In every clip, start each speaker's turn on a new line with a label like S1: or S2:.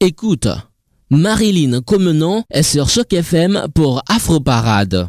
S1: Écoute, Marilyn Comenon est sur Choc FM pour Afro Parade.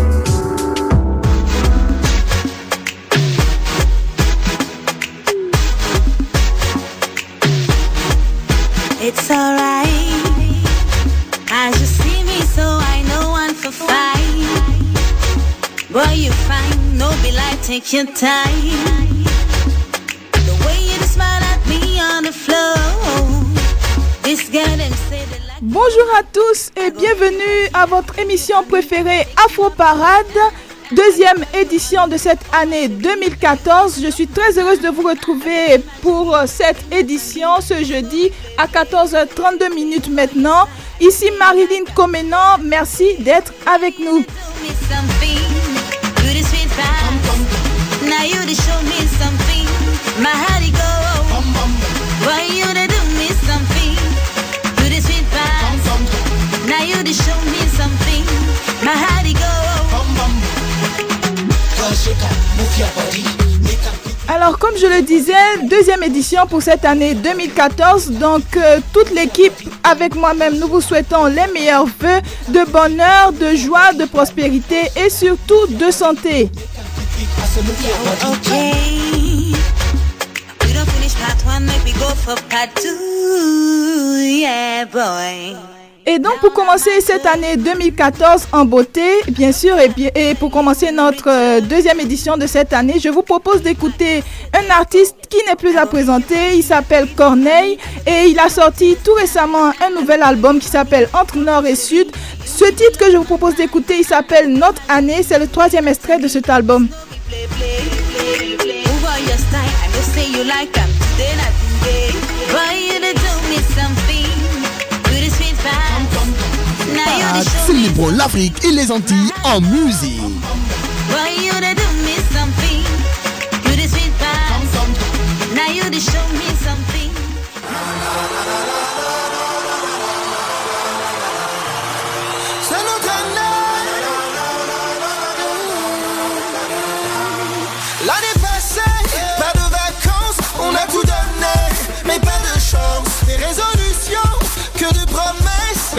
S2: your time. The way you smile at me on the floor. This girl them say they like.
S3: Bonjour à tous et bienvenue à votre émission préférée Afro Parade, deuxième édition de cette année 2014. Je suis très heureuse de vous retrouver pour cette édition ce jeudi à 14h32 minutes maintenant. Ici Marilyn Comenan, merci d'être avec nous. Alors comme je le disais, deuxième édition pour cette année 2014. Donc euh, toute l'équipe avec moi-même, nous vous souhaitons les meilleurs vœux de bonheur, de joie, de prospérité et surtout de santé.
S2: Okay. We don't finish part one, make we go for part two. Yeah, boy.
S3: Et donc pour commencer cette année 2014 en beauté, bien sûr, et, bien- et pour commencer notre euh, deuxième édition de cette année, je vous propose d'écouter un artiste qui n'est plus à présenter. Il s'appelle Corneille et il a sorti tout récemment un nouvel album qui s'appelle Entre Nord et Sud. Ce titre que je vous propose d'écouter, il s'appelle Notre année. C'est le troisième extrait de cet album.
S2: Move on your style. I say you like you to do me something. Do
S4: Parade célébrons l'Afrique et les Antilles en musique.
S2: Boy, you to do me something. Do the sweet vibe. Now you to show me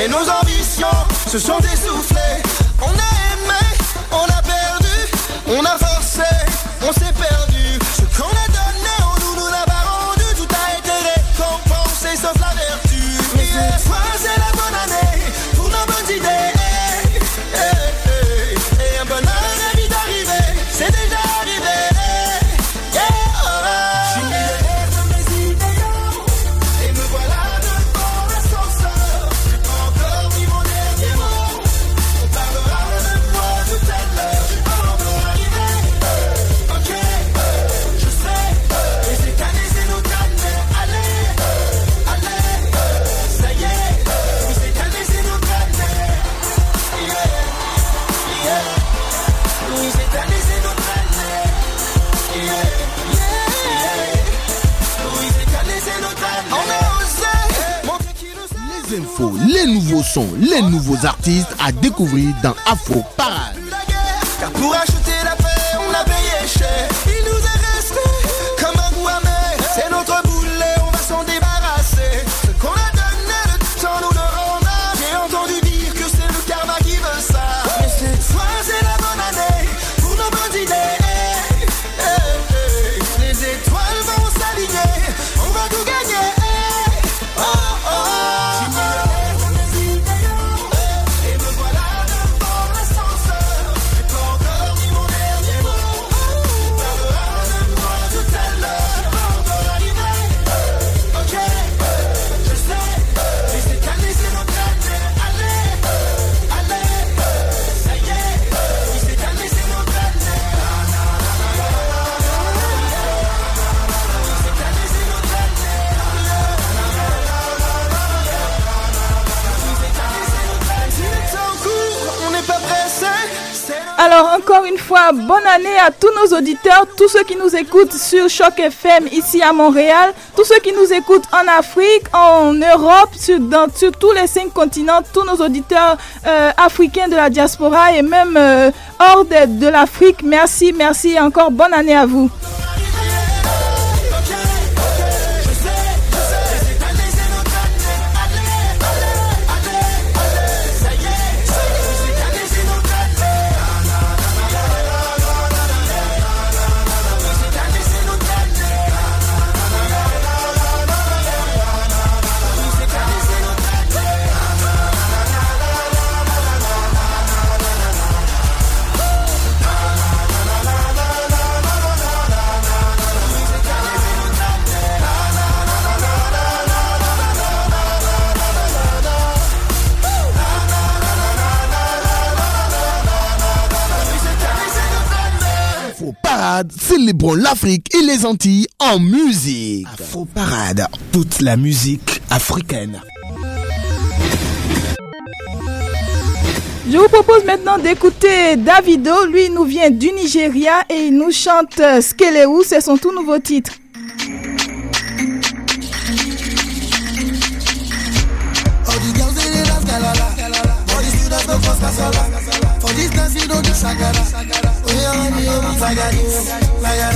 S5: mais nos ambitions se sont essoufflées.
S6: Les nouveaux sons, les nouveaux artistes à découvrir dans Afro Parade.
S3: Alors encore une fois, bonne année à tous nos auditeurs, tous ceux qui nous écoutent sur Choc FM ici à Montréal, tous ceux qui nous écoutent en Afrique, en Europe, sur, tous les cinq continents, tous nos auditeurs euh, africains de la diaspora et même euh, hors de, de l'Afrique. Merci, merci et encore bonne année à vous.
S6: Parade, célébrons l'Afrique et les Antilles en musique. Afro Parade, toute la musique africaine.
S3: Je vous propose maintenant d'écouter Davido. Lui, il nous vient du Nigeria et il nous chante euh, Skeleu. C'est son tout nouveau titre.
S5: The girls they dey dance galala. All the students no cause kasala. For this dance you don't do shagara. Oh yeah, honey, oh my like this, like that,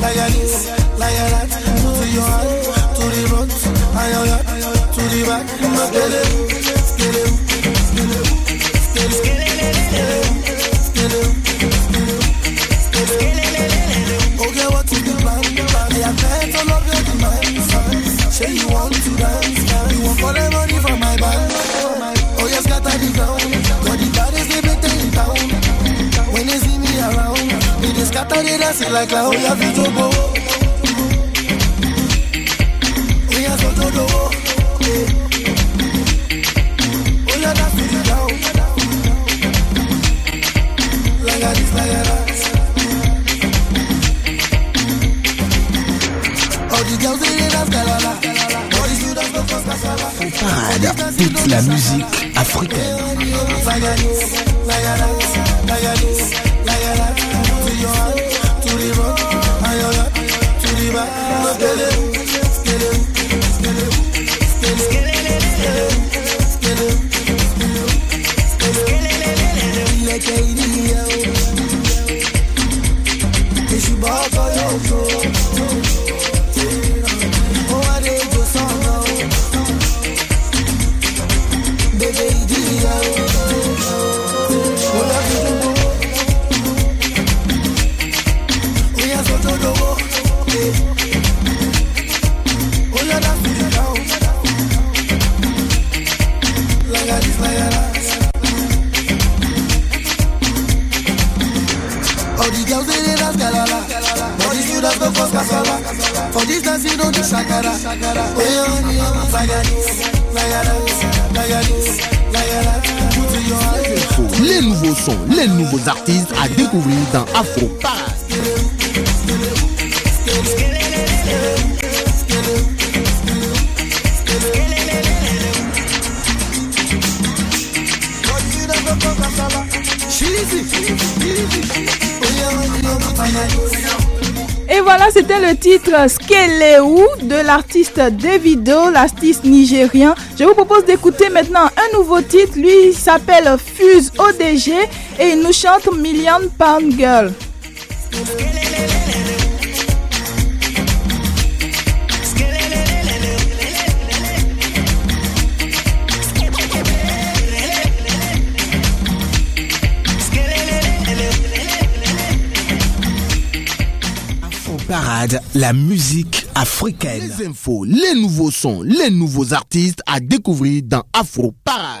S5: like this, like that. To your hand, to the front, and your back, to the back. Skele, skele, skele, skele, skele, skele. Okay, what is the plan? I have met all of your demands. Say you want to dance, you want for the money from my band. Oh yes, scatter the ground. Scatter the dance like to the ground. Like a this, like a that. All the girls they dey dance galala. All the students go cause kasala.
S6: Parade, toute la musique africaine.
S5: Like a this, like a that, like a this,
S3: dedicated Skeleu de l'artiste Davido, l'artiste nigérien. Je vous propose d'écouter maintenant un nouveau titre. Lui s'appelle Fuse ODG et il nous chante Million Pound Girl.
S6: la musique africaine. Les infos, les nouveaux sons, les nouveaux artistes à découvrir dans Afro Parade.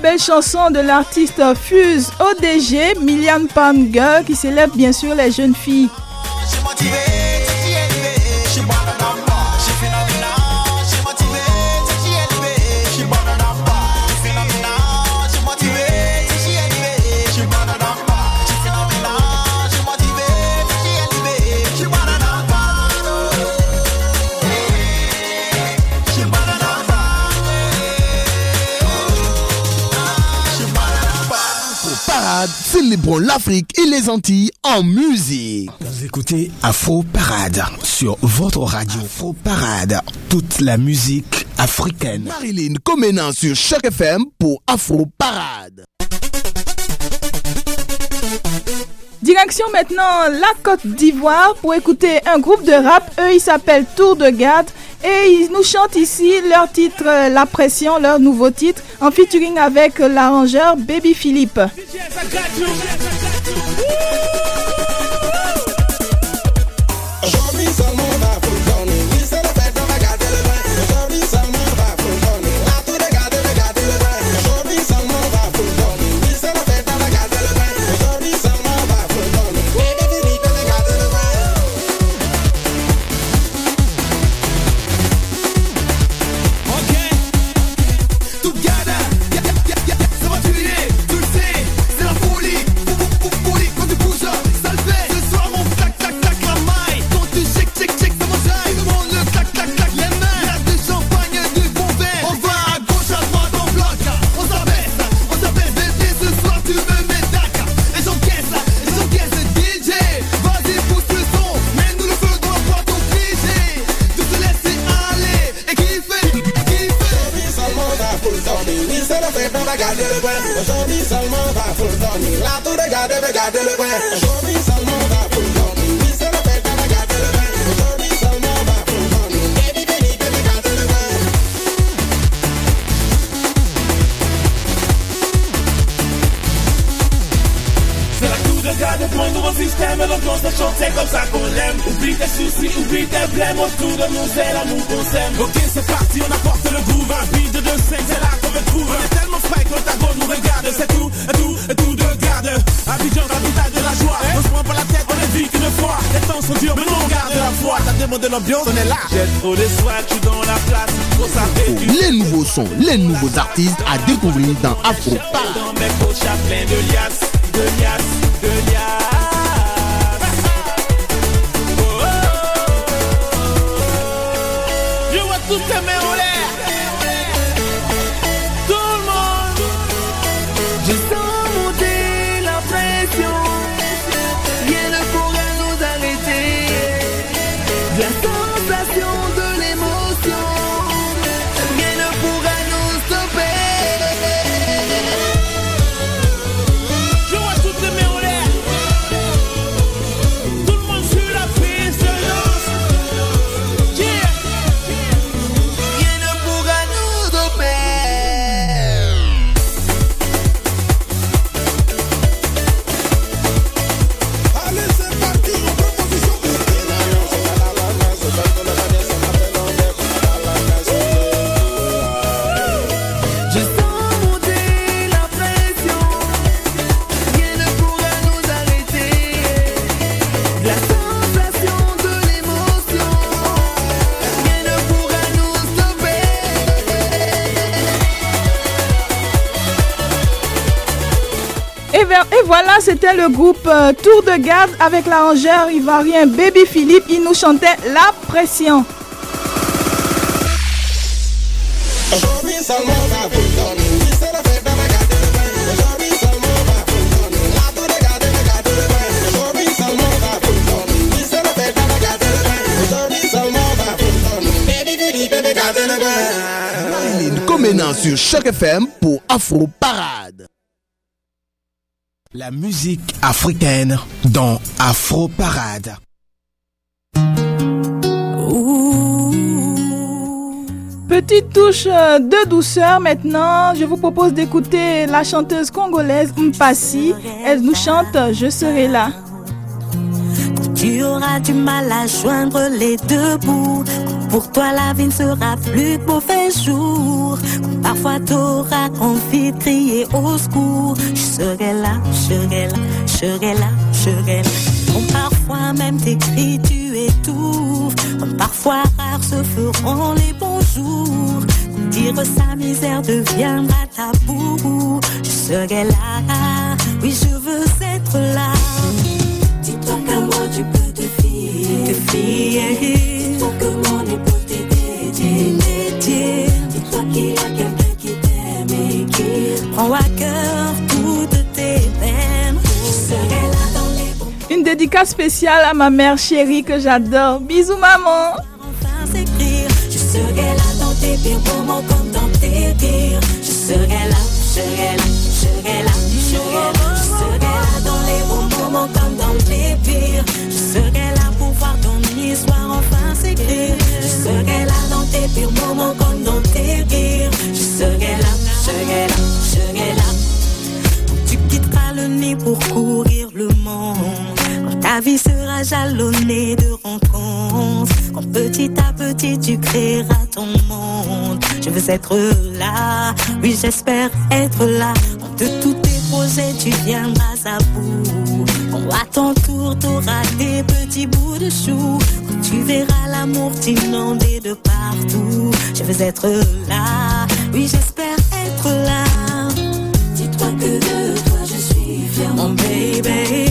S3: belle chanson de l'artiste Fuse ODG, Milian Panga, qui célèbre bien sûr les jeunes filles.
S6: l'Afrique et les Antilles en musique. Vous écoutez Afro Parade sur votre radio Afro Parade, toute la musique africaine. Marilyn Comena sur chaque FM pour Afro Parade.
S3: Direction maintenant la Côte d'Ivoire pour écouter un groupe de rap. Eux, ils s'appellent Tour de Garde et ils nous chantent ici leur titre euh, La Pression, leur nouveau titre, en featuring avec l'arrangeur Baby Philippe.
S5: Dans
S6: Afro
S3: c'était le groupe euh, Tour de Garde avec l'arrangeur ivoirien Baby Philippe. Il nous chantait La Pression.
S6: Comenant sur Choc FM pour Afro Parade. La musique africaine dans Afro Parade.
S3: Petite touche de douceur maintenant. Je vous propose d'écouter la chanteuse congolaise Mpassi. Elle nous chante Je serai là.
S7: Tu auras du mal à joindre les deux bouts. Pour toi, la vie ne sera plus de mauvais jour. Parfois, t'auras envie de crier au secours. Je serai là, je serai là, je serai là, je serai là. Quand parfois même tes cris, tu étouffes. Comme parfois rares se feront les bons jours. Dire sa misère deviendra tabou. Je serai là, oui, je veux être là. Dis-toi qu'à moi tu peux te fier. Te fier. Dis-toi que mon épaule t'est dédié. dédié. Dis-toi qu'il y a quelqu'un qui t'aime et qui prend à cœur toutes tes peines. Je serai là dans les bons
S3: Une dédicace spéciale à ma mère chérie que j'adore. Bisous maman.
S7: enfin s'écrire. Je serai là dans tes pires moments comme dans tes dires. Je serai là, je serai là, je serai là, je serai là. Je serai là dans les bons moments comme dans les pires. Pires moments comme dans tes rires. Je serai là, je serai là, je serai là. Tu quitteras le nid pour courir le monde. Quand ta vie sera jalonnée de rencontres. Quand petit à petit tu créeras ton monde. Je veux être là, oui j'espère être là. Quand de tous tes projets tu viendras à bout. Quand à ton tour t'auras des petits bouts de chou. Tu verras l'amour t'inonder de partout. Je veux être là, oui j'espère être là. Dis-toi que de toi je suis fier, mon baby.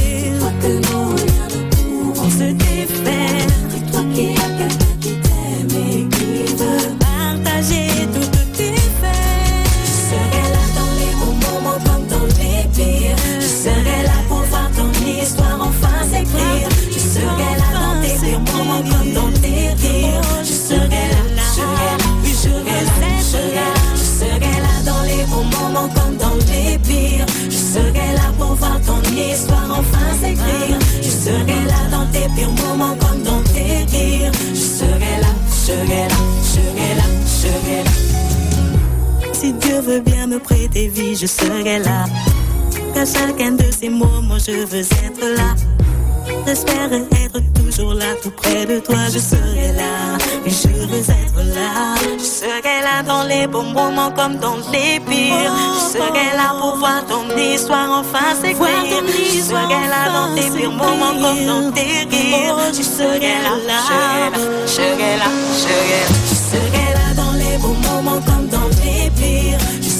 S7: Serai là. Veut bien me prêter vie, je serai là. qu'à chacun de ces moments je veux être là. J'espère être toujours là, tout près de toi, je serai là. Et je veux être là. Je serai là dans les bons moments comme dans les pires. Je serai là pour voir ton histoire enfin s'écrire. Je serai là dans tes pires moments comme dans tes rires. Je serai là, je serai là, je serai là. Je serai là dans les bons moments comme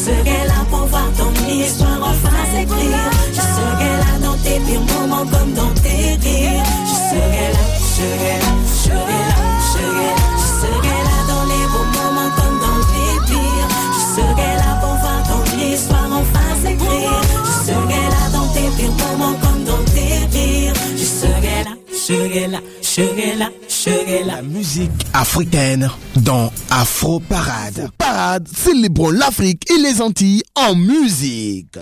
S7: serai là pour voir ton histoire enfin s'écrire. Je serai là dans tes pires moments comme dans tes rires. Je serai là, je serai là, je serai là, je serai là.
S6: La musique africaine dans Afro Parade. Parade, célébrons l'Afrique et les Antilles en musique.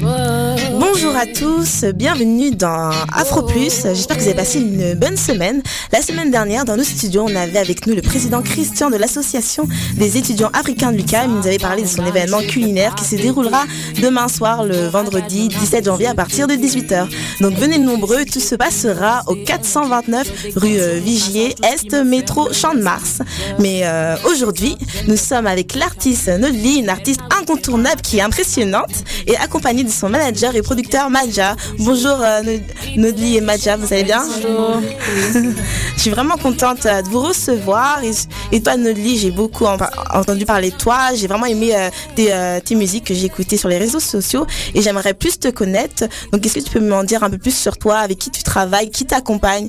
S8: Bonjour à tous, bienvenue dans Afro Plus. J'espère que vous avez passé une bonne semaine. La semaine dernière, dans nos studios, on avait avec nous le président Christian de l'association des étudiants africains de l'UQAM. Il nous avait parlé de son événement culinaire qui se déroulera demain soir, le vendredi 17 janvier à partir de 18h. Donc venez nombreux, tout se passera au 429 rue euh, Vigier Est, métro Champ de Mars. Mais euh, aujourd'hui, nous sommes avec l'artiste Nodli, une artiste incontournable qui est impressionnante et accompagnée de son manager et producteur Madja. Bonjour euh, Nod- Nodli et Madja, vous allez bien? Bonjour. Je suis vraiment contente euh, de vous recevoir. Et, toi Nodli, j'ai beaucoup en- entendu parler de toi. J'ai vraiment aimé euh, tes, euh, tes musiques que j'ai écoutées sur les réseaux sociaux et j'aimerais plus te connaître. Donc est-ce que tu peux m'en dire un peu plus sur toi, avec qui tu travailles, qui t'accompagne?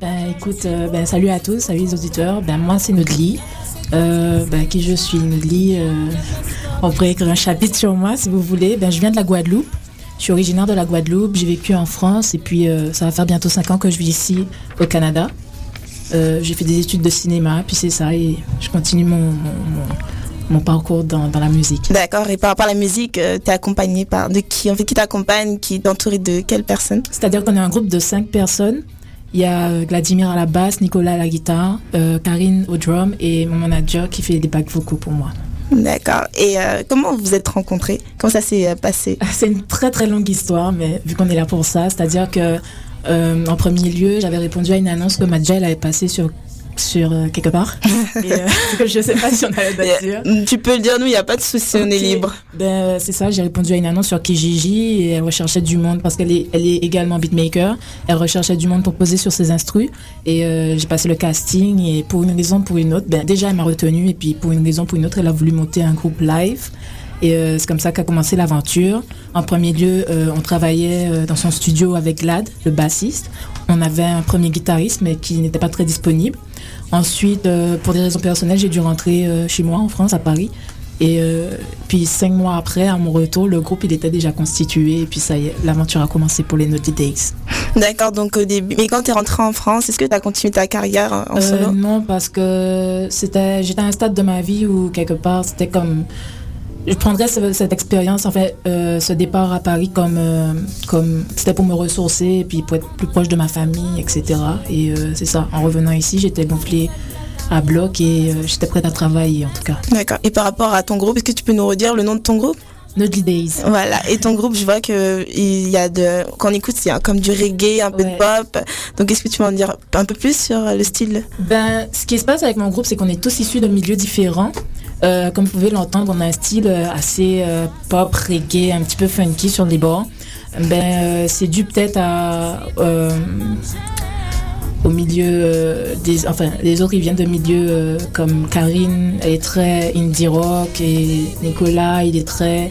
S9: Ben, écoute, ben, salut à tous, salut les auditeurs. Ben, moi, c'est Nodli. Euh, ben, qui je suis, euh, on pourrait écrire un chapitre sur moi, si vous voulez. Ben, je viens de la Guadeloupe. Je suis originaire de la Guadeloupe. J'ai vécu en France et puis euh, ça va faire bientôt 5 ans que je vis ici au Canada. J'ai fait des études de cinéma, puis c'est ça, et je continue mon, mon, mon- mon parcours dans, dans la musique.
S8: D'accord. Et par rapport à la musique, euh, t'es accompagné par de qui En fait, qui t'accompagne Qui est entouré de quelles personnes
S9: C'est-à-dire qu'on est un groupe de cinq personnes. Il y a euh, Vladimir à la basse, Nicolas à la guitare, euh, Karine au drum et mon manager qui fait des backs vocaux pour moi.
S8: D'accord. Et euh, comment vous vous êtes rencontrés? Comment ça s'est passé?
S9: C'est une très très longue histoire, mais vu qu'on est là pour ça, c'est-à-dire que euh, en premier lieu, j'avais répondu à une annonce que Madja elle avait passée sur sur euh, quelque part. Et, euh, je sais pas si on allait le dire.
S8: Euh, Tu peux le dire, nous, il n'y a pas de souci, on est libre.
S9: Ben, euh, c'est ça, j'ai répondu à une annonce sur Kijiji et elle recherchait du monde parce qu'elle est, elle est également beatmaker. Elle recherchait du monde pour poser sur ses instrus et euh, j'ai passé le casting et pour une raison pour une autre, ben, déjà elle m'a retenue et puis pour une raison pour une autre, elle a voulu monter un groupe live. Et euh, c'est comme ça qu'a commencé l'aventure. En premier lieu, euh, on travaillait euh, dans son studio avec Glad, le bassiste. On avait un premier guitariste, mais qui n'était pas très disponible. Ensuite, pour des raisons personnelles, j'ai dû rentrer chez moi en France, à Paris. Et puis cinq mois après, à mon retour, le groupe il était déjà constitué. Et puis ça y est, l'aventure a commencé pour les Naughty Days.
S8: D'accord, donc au début. Mais quand tu es rentré en France, est-ce que tu as continué ta carrière en
S9: Euh,
S8: solo?
S9: non, parce que c'était, j'étais à un stade de ma vie où quelque part c'était comme, je prendrais ce- cette expérience, en fait, euh, ce départ à Paris comme, euh, comme c'était pour me ressourcer et puis pour être plus proche de ma famille, etc. Et euh, c'est ça. En revenant ici, j'étais gonflée à bloc et j'étais prête à travailler en tout cas.
S8: D'accord. Et par rapport à ton groupe, est-ce que tu peux nous redire le nom de ton groupe?
S9: Naughty Days.
S8: Voilà. Et ton groupe, je vois que il y a de, quand on écoute, il y a comme du reggae, un peu de pop. Donc, est-ce que tu peux en dire un peu plus sur le style?
S9: Ben, ce qui se passe avec mon groupe, c'est qu'on est tous issus de milieux différents. Euh, comme vous pouvez l'entendre, on a un style euh, assez euh, pop, reggae, un petit peu funky sur les bords. Ben, euh, c'est dû peut-être à au milieu des, enfin, les autres ils viennent de milieux comme Karine, elle est très indie rock et Nicolas, il est très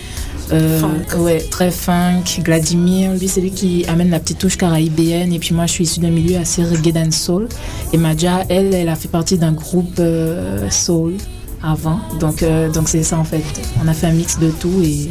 S9: euh, ouais, très funk. Vladimir, lui, c'est lui qui amène la petite touche caraïbéenne. Et puis moi, je suis issue d'un milieu assez reggae and soul. Et Madja, elle, elle a fait partie d'un groupe euh, soul avant. Donc, euh, donc c'est ça en fait. On a fait un mix de tout et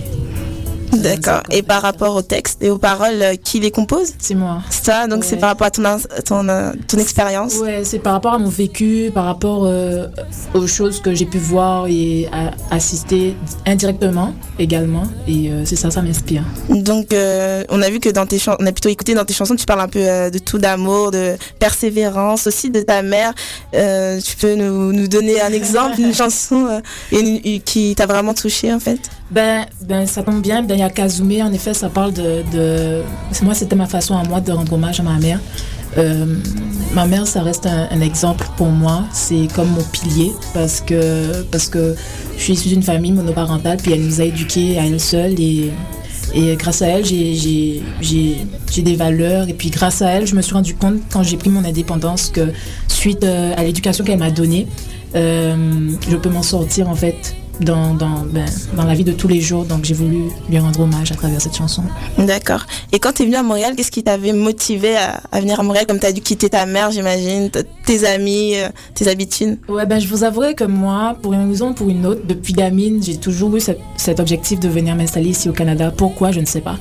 S8: D'accord. Et par rapport au texte et aux paroles, euh, qui les compose?
S9: C'est moi.
S8: Ça, donc c'est par rapport à ton, ton, euh, ton expérience?
S9: Ouais, c'est par rapport à mon vécu, par rapport euh, aux choses que j'ai pu voir et à- assister indirectement également. Et euh, c'est ça, ça m'inspire.
S8: Donc, euh, on a vu que dans tes chansons, on a plutôt écouté dans tes chansons, tu parles un peu euh, de tout d'amour, de persévérance, aussi de ta mère. Euh, tu peux nous, nous donner un exemple, une chanson euh, une- qui t'a vraiment touché en fait?
S9: Ben, ben, ça tombe bien. Ben, il y a Kazumé, en effet, ça parle de. Moi, c'était ma façon à moi de rendre hommage à ma mère. Euh, ma mère, ça reste un, exemple pour moi. C'est comme mon pilier parce que, parce que je suis issue d'une famille monoparentale, puis elle nous a éduqués à elle seule et, et grâce à elle, j'ai des valeurs. Et puis grâce à elle, je me suis rendu compte quand j'ai pris mon indépendance que suite euh, à l'éducation qu'elle m'a donnée, euh, je peux m'en sortir en fait dans, dans, ben, dans la vie de tous les jours. Donc j'ai voulu lui rendre hommage à travers cette chanson.
S8: D'accord. Et quand tu es venu à Montréal, qu'est-ce qui t'avait motivé à, à venir à Montréal? Comme tu as dû quitter ta mère, j'imagine, tes amis, euh, tes habitudes?
S9: Ouais, ben, je vous avouerai que moi, pour une raison ou pour une autre, depuis gamine, j'ai toujours eu cet objectif de venir m'installer ici au Canada. Pourquoi, je ne sais pas.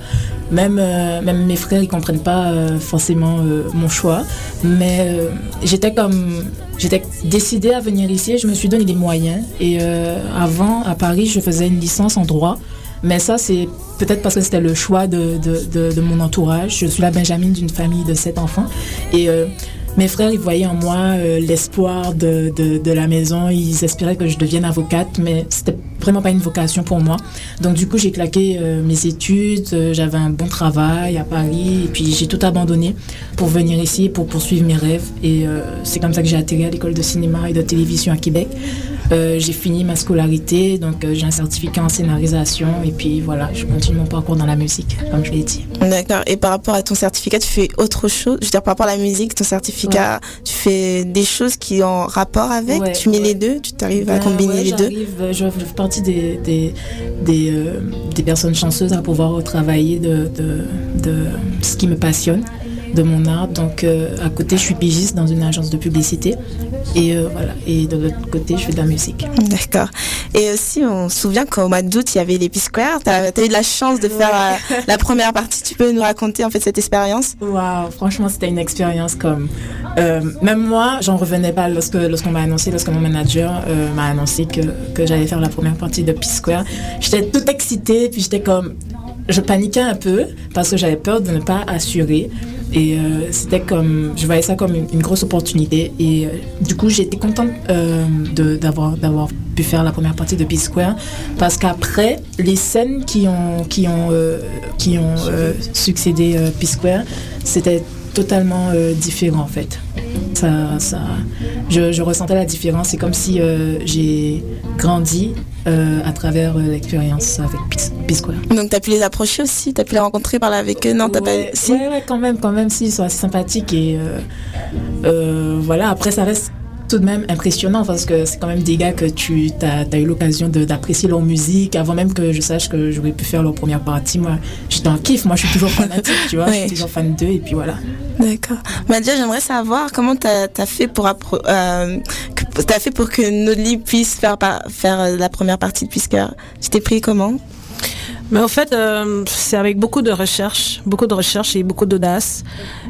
S9: Même, euh, même mes frères, ils comprennent pas euh, forcément euh, mon choix. Mais j'étais comme. Décidée à venir ici et je me suis donné les moyens. Et avant, à Paris, je faisais une licence en droit. Mais ça, c'est peut-être parce que c'était le choix de, mon entourage. Je suis la Benjamine d'une famille de sept enfants. Et mes frères, ils voyaient en moi euh, l'espoir de, de, la maison. Ils espéraient que je devienne avocate, mais c'était vraiment pas une vocation pour moi. Donc du coup, j'ai claqué euh, mes études. euh, J'avais un bon travail à Paris. Et puis j'ai tout abandonné pour venir ici, pour poursuivre mes rêves. Et c'est comme ça que j'ai atterri à l'école de cinéma et de télévision à Québec. Euh, j'ai fini ma scolarité, donc euh, j'ai un certificat en scénarisation. Et puis voilà, je continue mon parcours dans la musique, comme je l'ai dit.
S8: D'accord. Et par rapport à ton certificat, tu fais autre chose? Je veux dire, par rapport à la musique, ton certificat, tu fais des choses qui ont rapport avec?
S9: Ouais,
S8: Tu mets les deux? Tu t'arrives à
S9: Ben,
S8: combiner les deux?
S9: euh, Je fais partie des, des, des, euh, des personnes chanceuses à pouvoir travailler de, de, de ce qui me passionne, de mon art. Donc, euh, à côté, je suis pigiste dans une agence de publicité. Et euh, voilà. Et de l'autre côté, je fais de la musique.
S8: D'accord. Et aussi, on se souvient qu'au mois d'août, il y avait les P-Square. Tu as, eu de la chance de faire euh, la première partie. Tu peux nous raconter en fait cette expérience?
S9: Waouh, franchement, c'était une expérience comme. euh, même moi, j'en revenais pas lorsque lorsqu'on m'a annoncé, lorsque mon manager m'a annoncé que, que j'allais faire la première partie de P-Square. J'étais toute excitée, puis j'étais comme. Je paniquais un peu parce que j'avais peur de ne pas assurer. Et euh, c'était comme. Je voyais ça comme une, grosse opportunité. Et euh, du coup, j'étais contente euh, d'avoir d'avoir pu faire la première partie de P-Square parce qu'après, les scènes qui ont, qui ont, euh, qui ont euh, succédé euh, P-Square, c'était totalement différent en fait. Ça, ça, je, je ressentais la différence. C'est comme si euh, j'ai grandi euh, à travers euh, l'expérience avec P-Square.
S8: Donc, tu as pu les approcher aussi? Tu as pu les rencontrer, parler avec eux? Non, t'as
S9: Ouais,
S8: pas. Si?
S9: ouais, ouais, quand même, quand même, si, ils sont assez sympathiques et voilà. Après, ça reste tout de même impressionnant parce que c'est quand même des gars que tu as, eu l'occasion d'apprécier leur musique avant même que je sache que j'aurais pu faire leur première partie. Moi, j'étais en kiff. Moi, je suis toujours fanatique, tu vois. Je suis toujours fan d'eux et puis voilà.
S8: D'accord. Madia, j'aimerais savoir comment tu as, fait pour euh, que- t'as fait pour que Nodli puisse faire faire euh, la première partie de Puisqu'heure. Tu t'es pris comment?
S10: Mais en fait, euh, c'est avec beaucoup de recherche, beaucoup de recherche et beaucoup d'audace.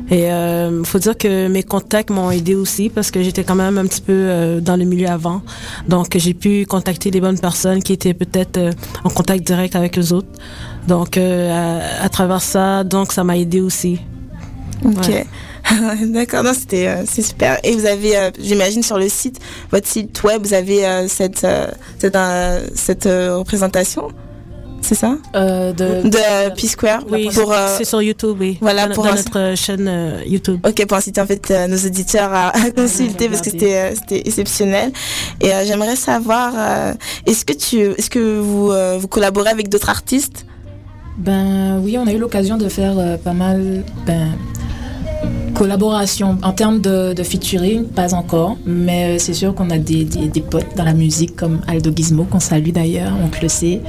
S10: Et euh, faut dire que mes contacts m'ont aidé aussi parce que j'étais quand même un petit peu euh, dans le milieu avant. Donc j'ai pu contacter les bonnes personnes qui étaient peut-être euh, en contact direct avec les autres. Donc euh, à, à travers ça, donc ça m'a aidé aussi.
S8: Ok.
S10: Ouais.
S8: D'accord, non, c'était euh, c'est super. Et vous avez, euh, j'imagine, sur le site, votre site web, vous avez euh, cette euh, cette, euh, cette euh, représentation, c'est ça
S9: Euh, de
S8: de P-Square
S10: Oui,
S8: pour euh,
S10: c'est sur YouTube, oui.
S8: voilà,
S10: dans,
S8: pour
S10: dans notre chaîne euh, YouTube.
S8: Ok, pour inciter en fait nos auditeurs à, à consulter parce que c'était c'était exceptionnel. Et j'aimerais savoir, est-ce que tu, est-ce que vous vous collaborez avec d'autres artistes?
S9: Ben oui, on a eu l'occasion de faire pas mal ben, collaboration en termes de, de featuring, pas encore, mais euh, c'est sûr qu'on a des, des, des potes dans la musique comme Aldo Gizmo, qu'on salue d'ailleurs, on le sait,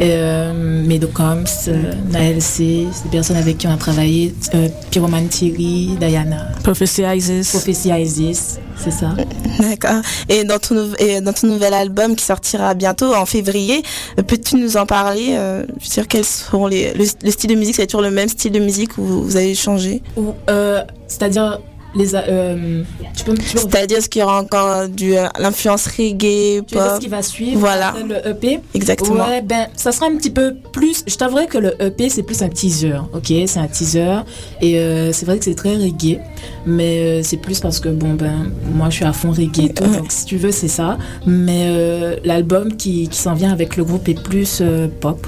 S9: euh, Medocoms, euh, Naël C, des personnes avec qui on a travaillé, euh, Pyroman Thierry, Diana,
S10: Prophecy Isis.
S9: Prophecy Isis, c'est ça.
S8: D'accord. Et dans ton nou- et dans ton nouvel album qui sortira bientôt en février, peux-tu nous en parler euh, Je veux dire, quels seront les le, le style de musique? C'est toujours le même style de musique ou vous avez changé?
S9: Ou, euh, C'est-à-dire les, euh, tu peux, tu peux
S8: C'est-à-dire est-ce qu'il y aura encore du euh, l'influence reggae,
S9: Tu
S8: pop
S9: ce qui va suivre
S8: Voilà.
S9: le EP
S8: Exactement.
S9: Ouais, ben, ça sera un petit peu plus. Je t'avouerai que le EP, c'est plus un teaser. Ok, c'est un teaser. Et euh, c'est vrai que c'est très reggae. Mais c'est plus parce que, bon, ben, moi, je suis à fond reggae et tout. Donc, si tu veux, c'est ça. Mais l'album qui, qui s'en vient avec le groupe est plus pop.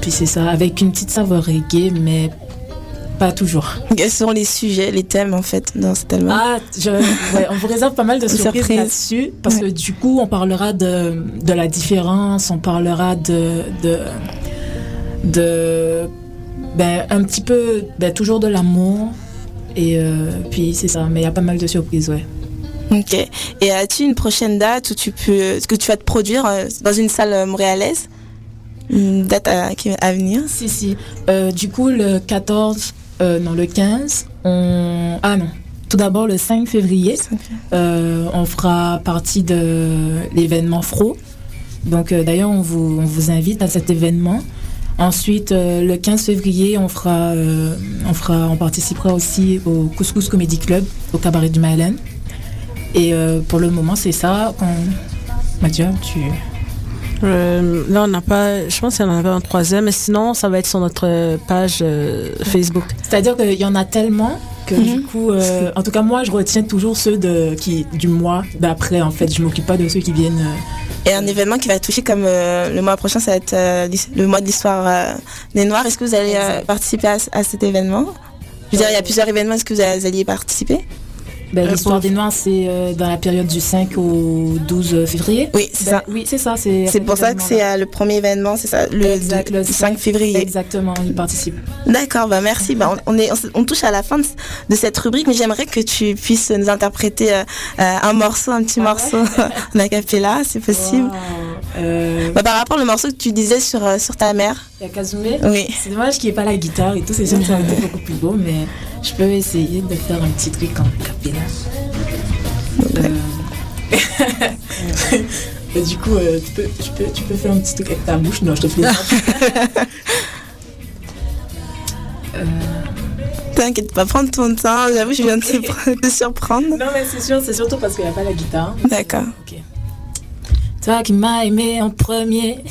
S9: Puis c'est ça, avec une petite saveur reggae, mais pas toujours.
S8: Quels sont les sujets, les thèmes en fait dans cet album?
S9: Ah, je, ouais, on vous réserve pas mal de surprises
S8: surprise.
S9: là-dessus parce que du coup, on parlera de, de la différence, on parlera de de, de ben, un petit peu, ben, toujours de l'amour et euh, puis c'est ça. Mais il y a pas mal de surprises, ouais.
S8: Ok. Et as-tu une prochaine date où tu peux, ce que tu vas te produire euh, dans une salle euh, montréalaise? Une date à, venir?
S9: Si, si. Euh, du coup, le 14, euh, non, le 15, on... Ah non. Tout d'abord, le 5 février, euh, on fera partie de l'événement FRO. Donc, euh, d'ailleurs, on vous, on vous invite à cet événement. Ensuite, le 15 février, on fera, on fera, on participera aussi au Couscous Comedy Club, au cabaret du Malène. Et pour le moment, c'est ça. qu'on- Mathieu, tu...
S10: Euh, là, on n'a pas. Je pense qu'il y en avait un troisième, mais sinon, ça va être sur notre page euh, Facebook.
S9: C'est-à-dire qu'il y en a tellement que du coup, euh, en tout cas moi, je retiens toujours ceux de, qui, du mois d'après. En fait, je m'occupe pas de ceux qui viennent. euh,
S8: Et un événement qui va toucher comme euh, le mois prochain, ça va être euh, le mois de l'histoire euh, des Noirs. Est-ce que vous allez euh, participer à, à cet événement? Je veux dire, il y a plusieurs événements. Est-ce que vous allez, vous alliez y participer?
S9: Ben, L'histoire des Noirs, c'est euh, dans la période du 5 au 12 février.
S8: Oui, c'est
S9: Ben,
S8: ça.
S9: Oui, c'est ça. C'est
S8: C'est pour ça que c'est euh, le premier événement, c'est ça, le,
S9: Exact,
S8: le 5 février.
S9: Exactement, on y participe.
S8: D'accord, bah merci. Bah, on, on est, on, touche à la fin de, de cette rubrique, mais j'aimerais que tu puisses nous interpréter euh, euh, un morceau, un petit morceau en acapella, c'est possible.
S9: Euh,
S8: Bah, par rapport au morceau que tu disais sur, euh, sur ta mère. Oui.
S9: C'est dommage qu'il n'y ait pas la guitare et tout. C'est sûr que ça aurait été beaucoup plus beau, mais je peux essayer de faire un petit truc en capella. Euh, et du coup, tu, peux, tu, peux, tu peux faire un petit truc avec ta bouche. Non, je te fais
S8: T'inquiète pas, prends ton temps. J'avoue, je viens de te surprendre.
S9: Non, mais c'est sûr, c'est surtout parce qu'il n'y a pas la guitare.
S8: D'accord.
S9: Toi qui m'as aimé en premier,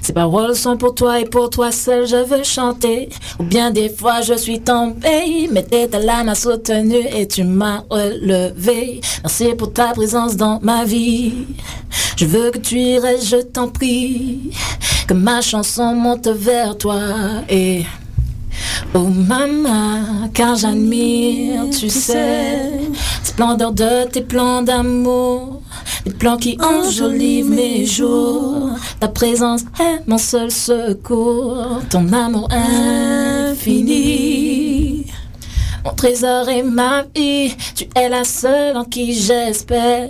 S9: ces paroles sont pour toi et pour toi seul je veux chanter. Ou bien des fois je suis tombée, mais t'étais là, m'a soutenu et tu m'as relevé. Merci pour ta présence dans ma vie. Je veux que tu restes, je t'en prie. Que ma chanson monte vers toi et Oh maman, car j'admire, tu sais, splendeur de tes plans d'amour, les plans qui enjolivent mes jours. Ta présence est mon seul secours, ton amour infini. Mon trésor est ma vie, tu es la seule en qui j'espère.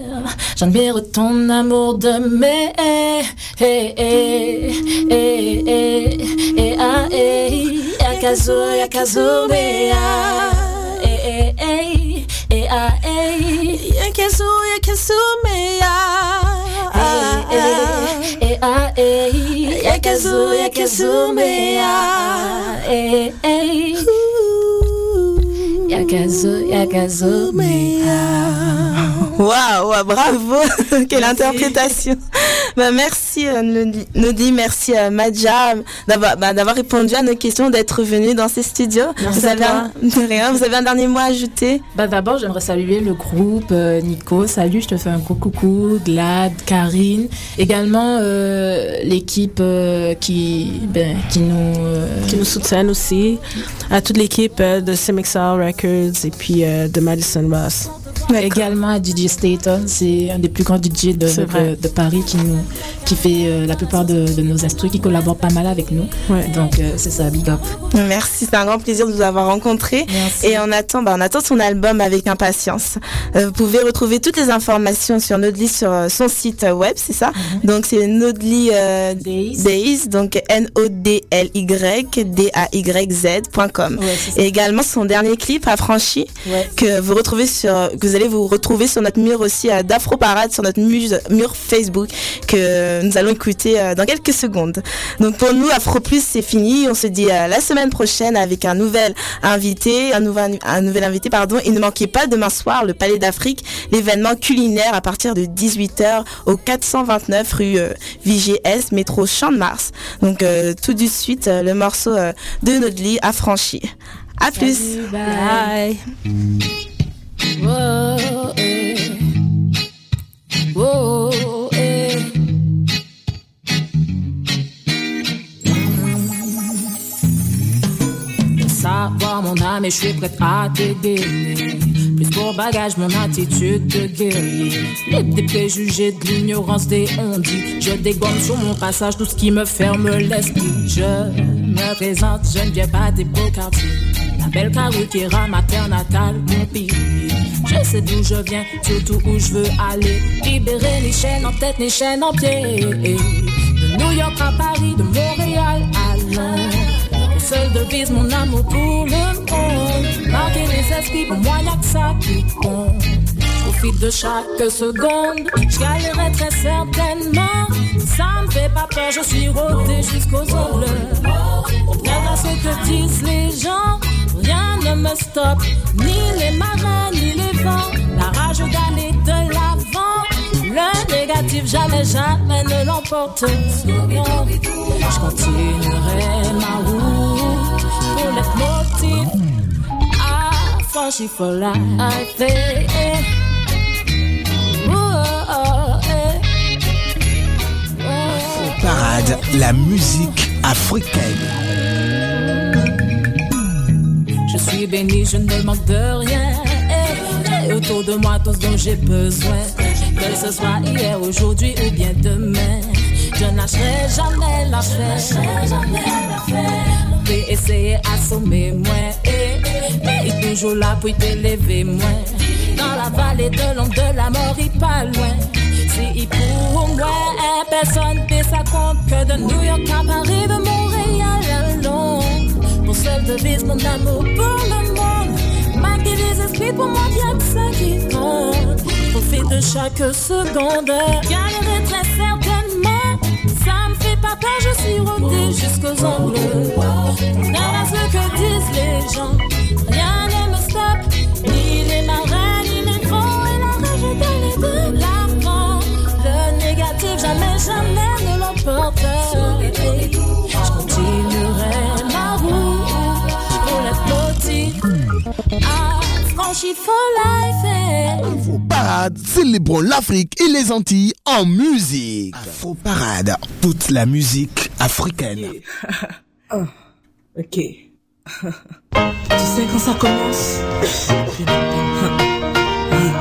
S9: J'admire ton amour de mes. Eh, eh, eh, eh, eh, ah, eh, Yakazo, yakazo, me, ah, eh, eh, eh, eh, ah, eh, Yakazo, yakazo, me, ah, eh, eh, eh, ah, eh, me, ah, eh, eh, Yakazo, yakazo, me, ah.
S8: Waouh, wow, bravo, quelle interprétation. Bah, merci euh, Nodi, merci euh, Madja d'avoir bah, d'avoir répondu à nos questions, d'être venu dans ces studios.
S9: Merci
S8: vous
S9: à
S8: avez un, de rien, vous avez un dernier mot à ajouter?
S9: Bah d'abord, j'aimerais saluer le groupe euh, Nico. Salut, je te fais un gros coucou. Glad, Karine, également euh, l'équipe euh, qui ben, qui nous euh,
S10: qui nous soutiennent aussi, à toute l'équipe euh, de CMXR Records et puis euh, de Madison Ross.
S9: Également à DJ Staton, c'est un des plus grands DJ de, Paris qui nous qui fait euh, la plupart de, de nos instrus, qui collabore pas mal avec nous. Donc euh, c'est ça, big up.
S8: Merci, c'est un grand plaisir de vous avoir rencontré. Et on attend, bah, on attend son album avec impatience. Euh, vous pouvez retrouver toutes les informations sur Nodly sur son site web, c'est ça? Donc c'est Nodly Days. donc N-O-D-L-Y D-A-Y-Z.com.
S9: Ouais.
S8: Et également son dernier clip, Affranchi,
S9: Ouais.
S8: que vous retrouvez sur, que vous vous allez vous retrouver sur notre mur aussi à d'Afro Parade, sur notre mur, mur Facebook que nous allons écouter euh, dans quelques secondes. Donc pour nous, Afro Plus, c'est fini. On se dit à la semaine prochaine avec un nouvel invité, un nouvel, un nouvel invité, pardon. Et ne manquez pas demain soir le Palais d'Afrique, l'événement culinaire à partir de 18h au 429 rue euh, VGS, métro Champ de Mars. Donc euh, tout de suite, euh, le morceau euh, de Nodli affranchi. À plus.
S11: Bye. Whoa, eh. Whoa, eh. Mon âme et je suis prête à t'aider. Plus pour bagage, mon attitude de guerrier. Libre des préjugés, de l'ignorance des on-dit. Je dégomme sur mon passage tout ce qui me ferme l'esprit. Je me présente, je ne viens pas des beaux quartiers. La belle Karoukira, ma terre natale, mon pays. Je sais d'où je viens, surtout où je veux aller. Libérer les chaînes en tête, les chaînes en pied. De New York à Paris, de Montréal. Seule devise mon amour pour le monde. Marquer les esprits, pour moi y'a que ça qui compte. Profite de chaque seconde, je très certainement. Ça me fait pas peur, je suis rodé jusqu'aux ongles. Rien à ce que disent les gens, rien ne me stoppe. Ni les marins, ni les vents. La rage d'aller de l'avant. Le négatif, jamais, jamais ne l'emporte. Je continuerai ma route Life. eh, eh.
S4: Parade, la musique africaine.
S11: Je suis béni, je ne manque de rien. Eh, J'ai autour de moi tout ce dont j'ai besoin. Que ce soit hier, aujourd'hui ou bien demain. Je lâcherai jamais l'affaire. On peut essayer assommer moi. eh, Mais il est toujours là pour t'élever moi. Dans la vallée de l'ombre de la mort, il pas loin. Si pour moi, eh, personne ne ça compte que de New York à Paris, de Montréal à Londres. Pour seule devise mon amour pour le monde. Malgré les esprits, pour moi, bien que ça qui compte? Profite de chaque seconde. Gagnerai très certainement. Peur, je suis rodé jusqu'aux ongles. Derrière ce que disent les gens, rien ne me stoppe. Ni les marins,
S4: célébrons l'Afrique et les Antilles en musique. Afro Parade, toute la musique africaine.
S12: Oh, ok. tu sais quand ça commence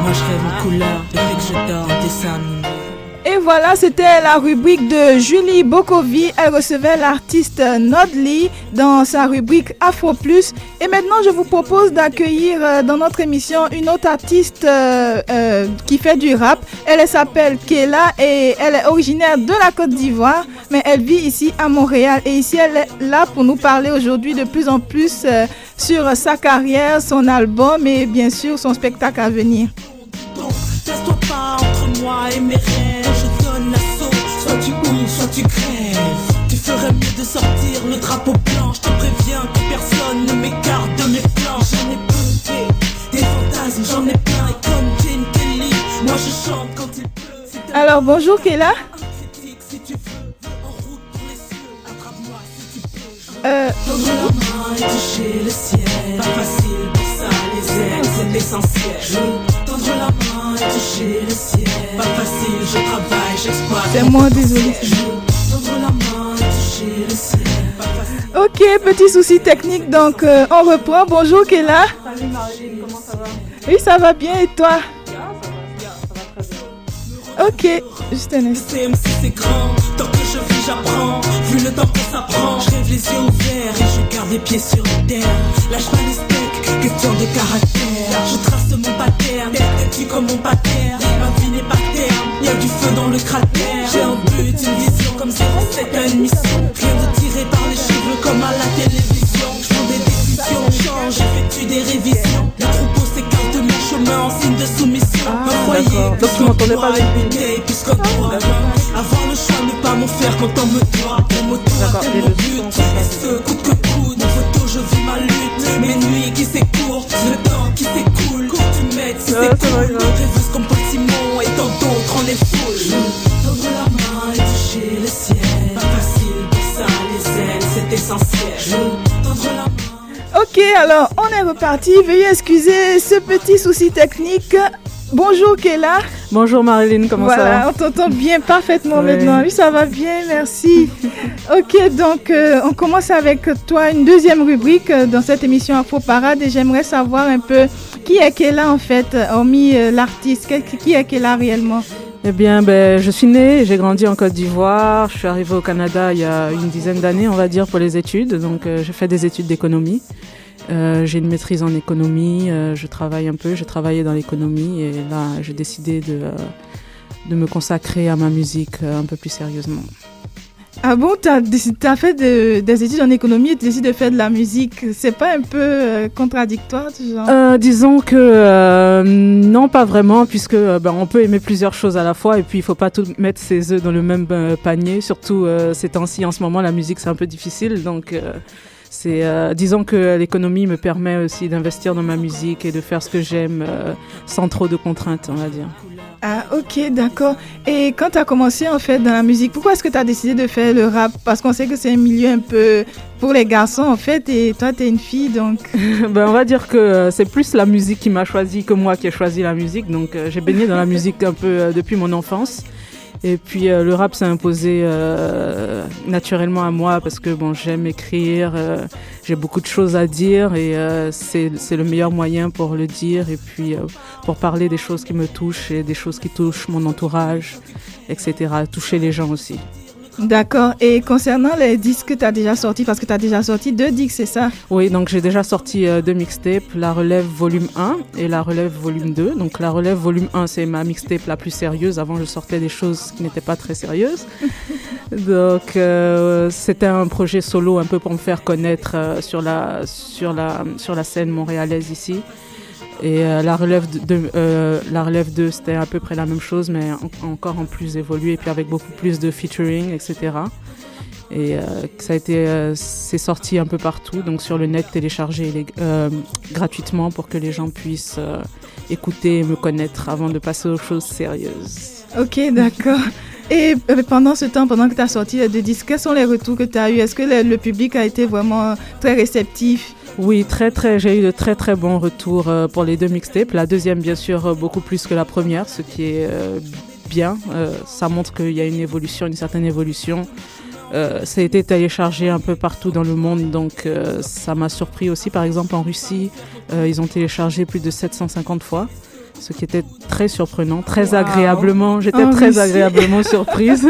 S12: moi je rêve en couleur depuis que je dors en dessin animé.
S3: Voilà, c'était la rubrique de Julie Bokovi. Elle recevait l'artiste Nodli dans sa rubrique Afro Plus. Et maintenant, je vous propose d'accueillir euh, dans notre émission une autre artiste euh, euh, qui fait du rap. Elle s'appelle Kela et elle est originaire de la Côte d'Ivoire, mais elle vit ici à Montréal. Et ici, elle est là pour nous parler aujourd'hui de plus en plus sur sa carrière, son album et bien sûr son spectacle à venir.
S12: Soit tu crèves. Tu ferais mieux de sortir le drapeau blanc. Je te préviens que personne ne m'écarte de mes plans. J'en ai peu, des fantasmes, j'en ai plein. Et comme Jane Kelly, moi je chante quand il pleut.
S3: Alors bonjour.
S12: Je
S3: Euh,
S12: ciel. Pas facile c'est essentiel. Je tendre la main et toucher le ciel. Pas facile, je travaille, j'exploite.
S3: C'est moi, désolé.
S12: Je tendre la main et toucher le ciel. Pas facile.
S3: Ok, petit souci technique, donc euh, on reprend. Bonjour Kela.
S13: Salut Marie, comment ça va?
S3: Oui, ça va bien et toi?
S13: Bien, ça va bien, ça va très bien.
S3: Ok, juste un instant.
S12: J'apprends. Vu le temps que ça prend, je rêve les yeux ouverts et je garde les pieds sur terre. Lâche pas les steaks, question de caractère. Je trace mon pattern, têtu comme mon pattern. Ma vie n'est pas terme, y a du feu dans le cratère. J'ai un but, une vision comme si c'était une mission. Rien de tiré par les cheveux comme à la télévision. Je prends des décisions, change, j'effectue des révisions? Mon en signe de soumission.
S13: D'accord. Donc tu m'entendais pas avec lui.
S14: Avoir le choix, ne pas m'en faire quand on me doit. On me doit, c'est mon but. Et ce coûte que coûte, en photo, je vis ma lutte. Mes nuits qui s'écourtent, le temps qui s'écoule. Tu m'aides si c'est cool. Comme Paul Simon et tant d'autres, on est full. Tendre la main et toucher le ciel. Pas facile pour ça, les ailes, c'est essentiel.
S3: Ok, alors on est reparti. Veuillez excuser ce petit souci technique. Bonjour Kéla.
S13: Bonjour Marilyn, comment
S3: voilà,
S13: ça va
S3: on t'entend bien parfaitement maintenant. Oui, ça va bien, merci. ok, donc euh, on commence avec toi une deuxième rubrique euh, dans cette émission Afro Parade et j'aimerais savoir un peu qui est Kéla en fait, hormis euh, l'artiste. Qui- est Kéla réellement?
S13: Eh bien, ben, je suis née, j'ai grandi en Côte d'Ivoire. Je suis arrivée au Canada il y a une dizaine d'années, on va dire, pour les études. Donc, euh, j'ai fait des études d'économie. Euh, j'ai une maîtrise en économie. euh, je travaille un peu. J'ai travaillé dans l'économie et là, j'ai décidé de, euh, de me consacrer à ma musique un peu plus sérieusement.
S3: Ah bon, décidé- t'as fait de- des études en économie et tu décides de faire de la musique. C'est pas un peu contradictoire, tu genre?
S13: Disons que non, pas vraiment, puisque ben, on peut aimer plusieurs choses à la fois et puis il faut pas tout mettre ses œufs dans le même panier. Surtout ces temps-ci, en ce moment, la musique c'est un peu difficile, donc c'est euh, disons que l'économie me permet aussi d'investir dans ma musique et de faire ce que j'aime euh, sans trop de contraintes, on va dire.
S3: Ah ok, d'accord. Et quand tu as commencé en fait dans la musique, pourquoi est-ce que tu as décidé de faire le rap? Parce qu'on sait que c'est un milieu un peu pour les garçons en fait et toi tu es une fille donc...
S13: ben, on va dire que euh, c'est plus la musique qui m'a choisi que moi qui ai choisi la musique. Donc euh, j'ai baigné dans la musique un peu depuis mon enfance. Et puis euh, le rap s'est imposé euh, naturellement à moi parce que bon j'aime écrire, euh, j'ai beaucoup de choses à dire et c'est le meilleur moyen pour le dire et puis pour parler des choses qui me touchent et des choses qui touchent mon entourage, etc. Toucher les gens aussi.
S3: D'accord. Et concernant les disques que tu as déjà sortis, parce que tu as déjà sorti deux disques, c'est ça?
S13: Oui, donc j'ai déjà sorti euh, deux mixtapes, la relève volume 1 et la relève volume 2. Donc la relève volume 1, c'est ma mixtape la plus sérieuse. Avant, je sortais des choses qui n'étaient pas très sérieuses. donc euh, c'était un projet solo un peu pour me faire connaître euh, sur, la, sur, la, sur la scène montréalaise ici. Et euh, la relève de, euh, la relève 2, c'était à peu près la même chose, mais en- encore en plus évolué, et puis avec beaucoup plus de featuring, etc. Et euh, ça a été, c'est sorti un peu partout, donc sur le net, téléchargé gratuitement pour que les gens puissent écouter et me connaître avant de passer aux choses sérieuses.
S3: Ok, d'accord. Et pendant ce temps, pendant que tu as sorti les deux disques, quels sont les retours que tu as eu? Est-ce que le public a été vraiment très réceptif?
S13: Oui, très très, j'ai eu de très très bons retours euh, pour les deux mixtapes. La deuxième, bien sûr, euh, beaucoup plus que la première, ce qui est euh, bien. Ça montre qu'il y a une évolution, une certaine évolution. Ça a été téléchargé un peu partout dans le monde, donc ça m'a surpris aussi. Par exemple, en Russie, ils ont téléchargé plus de 750 fois, ce qui était très surprenant, très
S3: Wow.
S13: agréablement. J'étais
S3: En
S13: très agréablement surprise.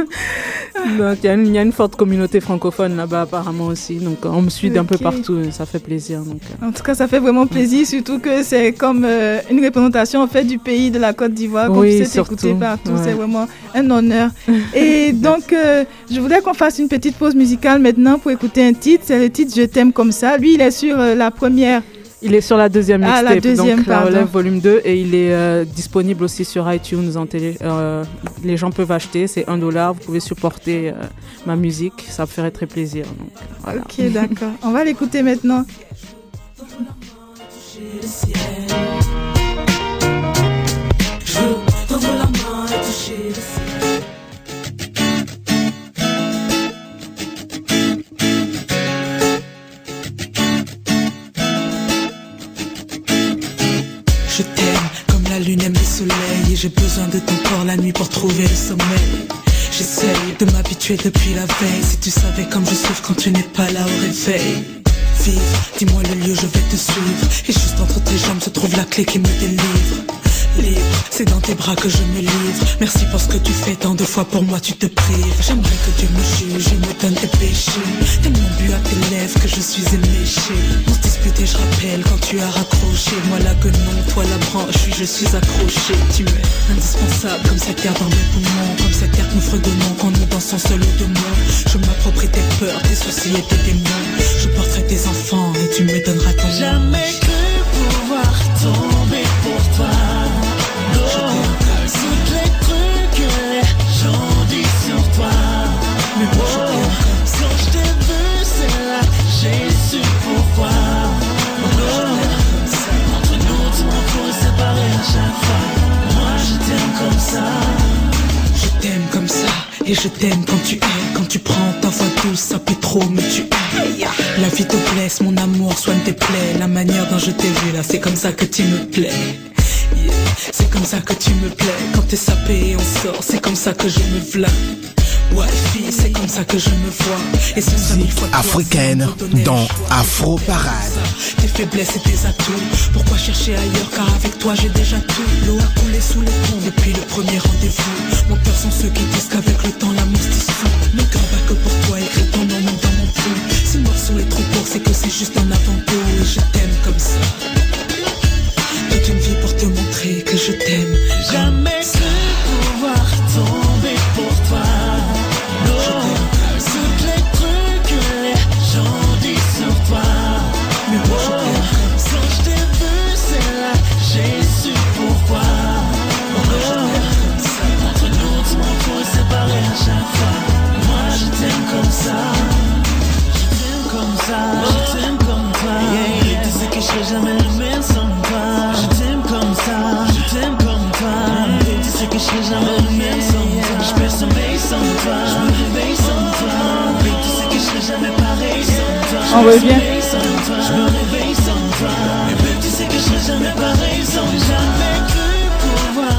S13: donc il y, a une- il y a une forte communauté francophone là-bas apparemment aussi. Donc on me suit d'un peu partout, et ça fait plaisir. Donc, euh.
S3: En tout cas, ça fait vraiment plaisir, surtout que c'est comme euh, une représentation en fait du pays de la Côte d'Ivoire qu'on
S13: Oui,
S3: puisse écouter
S13: surtout,
S3: partout.
S13: ouais.
S3: C'est vraiment un honneur. Et donc, euh, je voudrais qu'on fasse une petite pause musicale maintenant pour écouter un titre. C'est le titre Je t'aime comme ça. Lui, il est sur euh, la première.
S13: Il est sur la deuxième
S3: Ah,
S13: mixtape,
S3: la deuxième,
S13: donc la relève volume 2, et il est euh, disponible aussi sur iTunes en télé. euh, les gens peuvent acheter, c'est un dollar. Vous pouvez supporter euh, ma musique, ça me ferait très plaisir. Donc, voilà.
S3: Ok, d'accord. On va l'écouter maintenant.
S14: La lune aime le soleil Et j'ai besoin de ton corps la nuit pour trouver le sommeil. J'essaye de m'habituer depuis la veille. Si tu savais comme je souffre quand tu n'es pas là au réveil. Vive, dis-moi le lieu, je vais te suivre. Et juste entre tes jambes se trouve la clé qui me délivre Libre, c'est dans tes bras que je me livre. Merci pour ce que tu fais tant de fois pour moi tu te prives. J'aimerais que Dieu me juge et me donne tes péchés. Tellement bu à tes lèvres que je suis éméché. On se disputait, je rappelle quand tu as raccroché. Moi la guenon, toi la branche, oui je suis accroché. Tu es indispensable comme cette terre dans mes poumons Comme cette terre que nous fredonnons quand nous dansons seul au demain Je m'approprie tes peurs, tes soucis et tes démons. Je porterai tes enfants et tu me donneras ton nom
S15: Jamais cru pouvoir tomber
S14: Je t'aime comme ça.
S12: Et je t'aime quand tu es, quand tu prends ta voix douce, ça pète trop, mais tu es. La vie te blesse, mon amour, soigne tes plaies. La manière dont je t'ai vu là, c'est comme ça que tu me plais. C'est comme ça que tu me plais. Quand t'es sapé et on sort, c'est comme ça que je me vlame c'est comme ça que je me vois. Et c'est ça mille fois toi,
S6: Africaine dans. Afro Parade.
S12: Tes faiblesses et tes atouts. Pourquoi chercher ailleurs Car avec toi j'ai déjà tout. L'eau a coulé sous les ponts depuis le premier rendez-vous. Mon cœur sont ceux qui disent qu'avec le temps l'amour se dissout. Mon cœur bat que pour toi, écris ton nom dans mon pouls. Si le morceau est trop court, c'est que c'est juste un avant-goût. Et je t'aime comme ça. Toute une vie pour te montrer que je t'aime.
S15: Jamais même. Je perds sommeil. Je me réveille tu sais que je serai jamais pareil
S3: On.
S15: Je me réveille sans toi. Et puis tu sais que je serai jamais pareil sans toi. Jamais cru pouvoir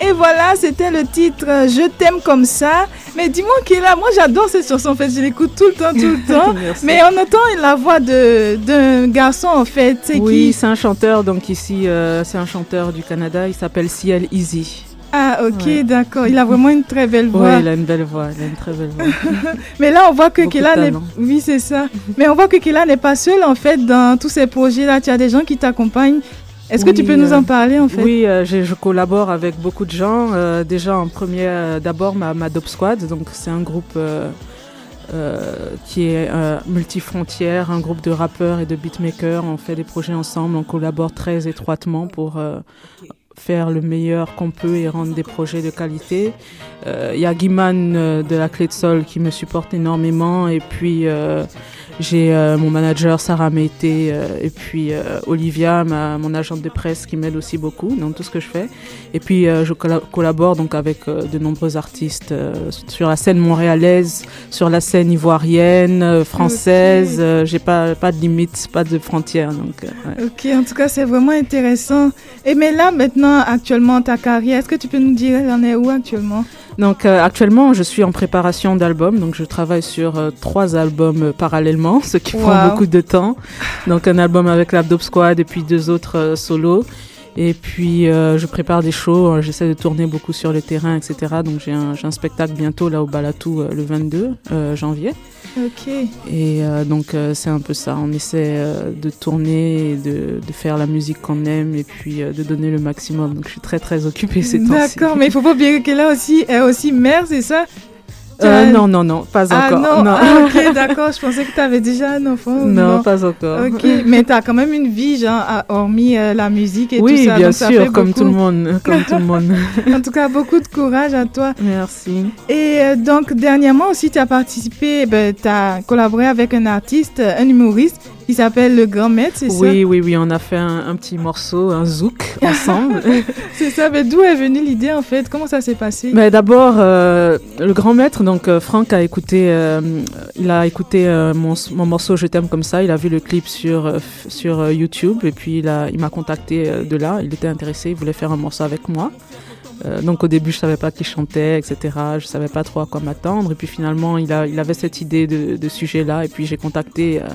S3: Et voilà, c'était le titre euh, Je t'aime comme ça. Mais dis-moi qui est là. Moi, j'adore cette chanson. En fait, je l'écoute tout le temps, tout le temps. Mais on entend la voix de d'un garçon, en fait. C'est
S13: Oui,
S3: qui?
S13: c'est un chanteur, donc ici, euh, c'est un chanteur du Canada, il s'appelle Ciel Easy.
S3: Ah, ok,
S13: Ouais.
S3: d'accord. Il a vraiment une très belle voix.
S13: Oui, il a une belle voix, il a une très belle voix.
S3: Mais là, on voit que Kela n'est... Oui, c'est ça. Mais on voit que Kela n'est pas seul, en fait, dans tous ces projets-là. Tu as des gens qui t'accompagnent. Est-ce que tu
S13: Oui,
S3: peux nous
S13: euh,
S3: en parler, en fait?
S13: Oui, euh, je collabore avec beaucoup de gens. Euh, déjà, en premier, euh, d'abord, ma, ma Dope Squad. Donc, c'est un groupe euh, euh, qui est euh, multifrontière, un groupe de rappeurs et de beatmakers. On fait des projets ensemble, on collabore très étroitement pour euh, faire le meilleur qu'on peut et rendre des projets de qualité. Euh, Il y a Guiman euh, de la Clé de Sol qui me supporte énormément. Et puis, euh, j'ai euh, mon manager Sarah Mété euh, et puis euh, Olivia, ma, mon agente de presse, qui m'aide aussi beaucoup dans tout ce que je fais. Et puis, je colla- collabore donc avec de nombreux artistes sur la scène montréalaise, sur la scène ivoirienne, française.
S3: Ok.
S13: Euh, j'ai pas, pas de limites, pas de frontières. Donc, ouais.
S3: Ok, en tout cas, c'est vraiment intéressant. Et mais là, maintenant, actuellement, ta carrière, est-ce que tu peux nous dire, elle en est où actuellement?
S13: Donc actuellement, je suis en préparation d'albums, donc je travaille sur trois albums euh, ce qui prend beaucoup de temps. Donc un album avec la Dope Squad et puis deux autres euh, solos. Et puis euh, je prépare des shows, euh, j'essaie de tourner beaucoup sur le terrain, etc. Donc j'ai un, spectacle bientôt là au Balatou le 22 euh, janvier.
S3: Ok.
S13: Et donc c'est un peu ça, on essaie de tourner, et de, de faire la musique qu'on aime et puis de donner le maximum. Donc je suis très très occupée ces temps-ci.
S3: D'accord, mais il faut pas oublier qu'elle a aussi, est aussi mère, c'est ça?
S13: Euh, non, non, non, pas
S3: ah,
S13: encore.
S3: Non,
S13: non.
S3: Ah, ok, d'accord. Je pensais que tu avais déjà un enfant.
S13: Non, pas encore.
S3: Ok, mais tu as quand même une vie, genre, hormis euh, la musique et
S13: oui,
S3: tout ça.
S13: bien
S3: donc ça
S13: sûr,
S3: fait
S13: comme
S3: beaucoup.
S13: tout le monde, comme tout le monde.
S3: en tout cas, beaucoup de courage à toi.
S13: Merci.
S3: Et euh, donc, dernièrement aussi, tu as participé, ben, tu as collaboré avec un artiste, un humoriste, qui s'appelle Le Grand Maître, c'est
S13: Oui, oui, oui, on a fait un, un petit morceau, un zouk ensemble.
S3: ça C'est ça, mais d'où est venue l'idée en fait? Comment ça s'est passé?
S13: Mais d'abord, euh, le grand maître, donc euh, Franck a écouté, euh, il a écouté mon, mon morceau Je t'aime comme ça. Il a vu le clip sur sur YouTube et puis il a, il m'a contacté de là. Il était intéressé, il voulait faire un morceau avec moi. Euh, donc au début, je savais pas qui chantait, etc. Je savais pas trop à quoi m'attendre. Et puis finalement, il a, il avait cette idée de, de sujet là. Et puis j'ai contacté euh,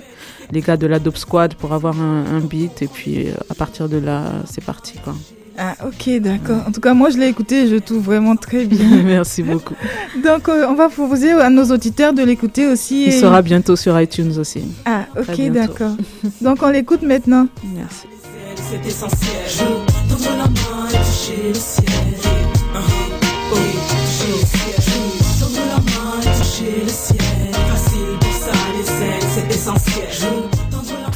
S13: les gars de la Dope Squad pour avoir un, un beat. Et puis euh, à partir de là, c'est parti quoi.
S3: Ah, ok, d'accord. En tout cas, moi, je l'ai écouté et je trouve vraiment très bien.
S13: Merci beaucoup.
S3: Donc, euh, on va proposer à nos auditeurs de l'écouter aussi.
S13: Il
S3: et-
S13: sera bientôt sur iTunes aussi.
S3: Ah, ok, d'accord. Donc, on l'écoute maintenant.
S13: Merci.
S12: C'est essentiel. Je tendre la main et toucher le ciel. Ciel. Je tendre la main et le ciel. Facile pour ça, les ailes, c'est essentiel. Je tendre la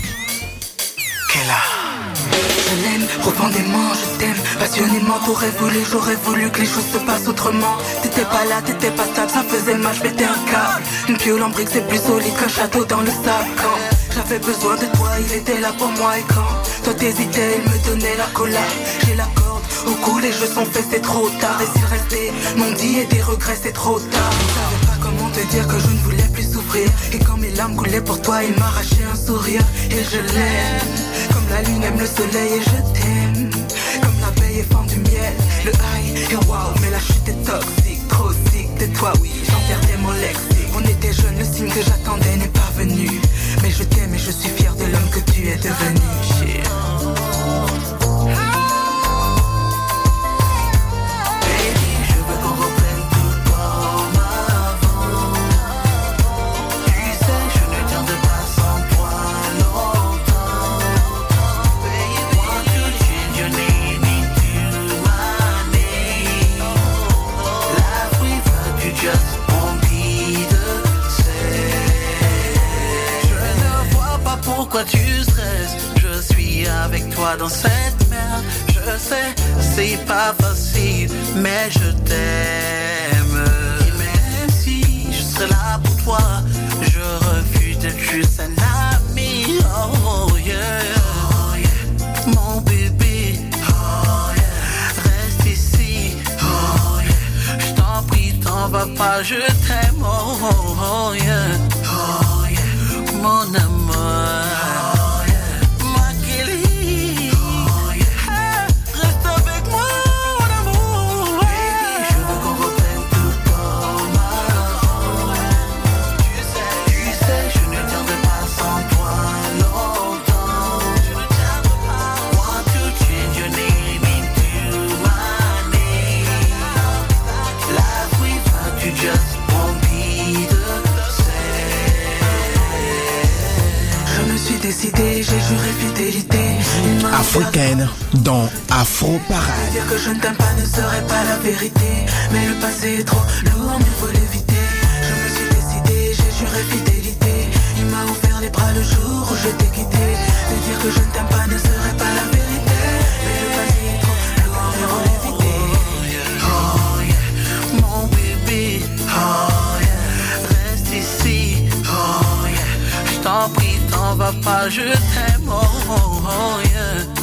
S14: Je l'aime profondément, je t'aime passionnément. T'aurais voulu, j'aurais voulu que les choses se passent autrement. T'étais pas là, t'étais pas stable, ça faisait mal, je pétais un câble. Une piole en briques, c'est plus solide qu'un château dans le sable. Quand? J'avais besoin de toi, il était là pour moi. Et quand? Toi t'hésitais, il me donnait la collade. J'ai la corde, Au cou, les jeux sont faits, c'est trop tard. Et s'il restait non dit et des regrets, c'est trop tard. Je savais pas comment te dire que je ne voulais plus souffrir. Et quand mes larmes coulaient pour toi, il m'arrachait un sourire. Et je l'aime. Comme la lune aime le soleil et je t'aime. Comme l'abeille est fan du miel. Le high et waouh, mais la chute est toxique, trop sick. De toi, oui, j'en perdais mon lexique. On était jeunes, le signe que j'attendais n'est pas venu. Mais je t'aime et je suis fier de l'homme que tu es devenu. Mais je t'aime. Et même si je serai là pour toi, je refuse d'être juste un ami. Oh yeah, oh yeah. mon bébé. Oh yeah, reste ici. Oh yeah, je t'en prie, t'en vas pas, je t'aime. Oh, oh, yeah, oh yeah, mon amour.
S6: Africaine dans Afro Parade.
S14: Dire que je ne t'aime pas ne serait pas la vérité. Mais le passé est trop lourd, mieux vaut l'éviter. Je me suis décidé, j'ai juré fidélité. Il m'a offert les bras le jour où je t'ai quitté. De dire que je ne t'aime pas ne serait pas la vérité. Mais le passé est trop lourd, mieux vaut l'éviter. Oh yeah, mon bébé Oh yeah, reste ici Oh yeah, je t'en prie, t'en vas pas, je t'aime Oh, oh, yeah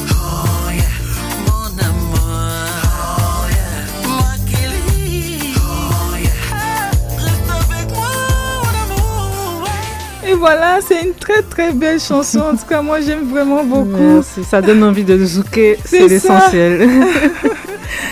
S3: voilà, c'est une très très belle chanson. En tout cas, moi j'aime vraiment beaucoup.
S13: Merci, ça donne envie de zouker,
S3: C'est
S13: l'essentiel.